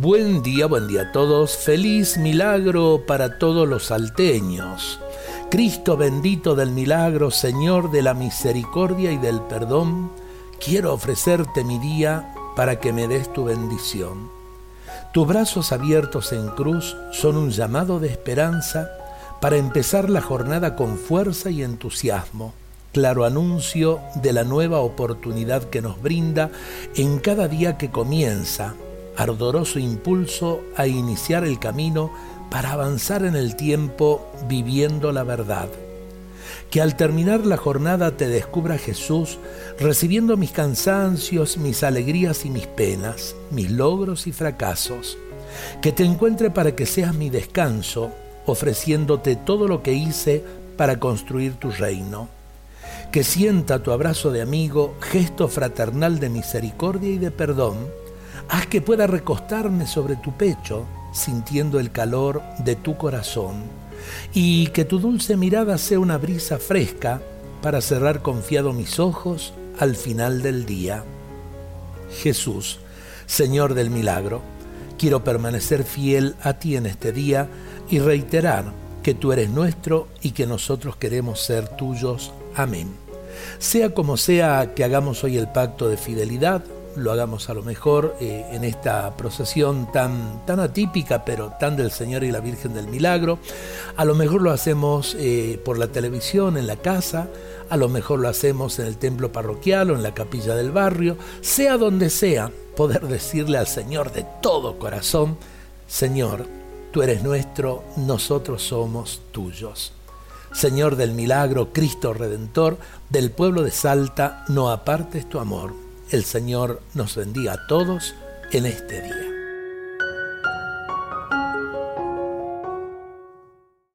Buen día, buen día a todos. Feliz milagro para todos los salteños. Cristo bendito del milagro, Señor de la misericordia y del perdón, quiero ofrecerte mi día para que me des tu bendición. Tus brazos abiertos en cruz son un llamado de esperanza para empezar la jornada con fuerza y entusiasmo. Claro anuncio de la nueva oportunidad que nos brinda en cada día que comienza ardoroso impulso a iniciar el camino para avanzar en el tiempo viviendo la verdad. Que al terminar la jornada te descubra Jesús recibiendo mis cansancios, mis alegrías y mis penas, mis logros y fracasos. Que te encuentre para que seas mi descanso, ofreciéndote todo lo que hice para construir tu reino. Que sienta tu abrazo de amigo, gesto fraternal de misericordia y de perdón, Haz que pueda recostarme sobre tu pecho, sintiendo el calor de tu corazón, y que tu dulce mirada sea una brisa fresca para cerrar confiado mis ojos al final del día. Jesús, Señor del milagro, quiero permanecer fiel a ti en este día y reiterar que tú eres nuestro y que nosotros queremos ser tuyos. Amén. Sea como sea que hagamos hoy el pacto de fidelidad, lo hagamos a lo mejor eh, en esta procesión tan, tan atípica, pero tan del Señor y la Virgen del Milagro. A lo mejor lo hacemos eh, por la televisión, en la casa, a lo mejor lo hacemos en el templo parroquial o en la capilla del barrio, sea donde sea, poder decirle al Señor de todo corazón, Señor, tú eres nuestro, nosotros somos tuyos. Señor del milagro, Cristo Redentor, del pueblo de Salta, no apartes tu amor el Señor nos bendiga a todos en este día.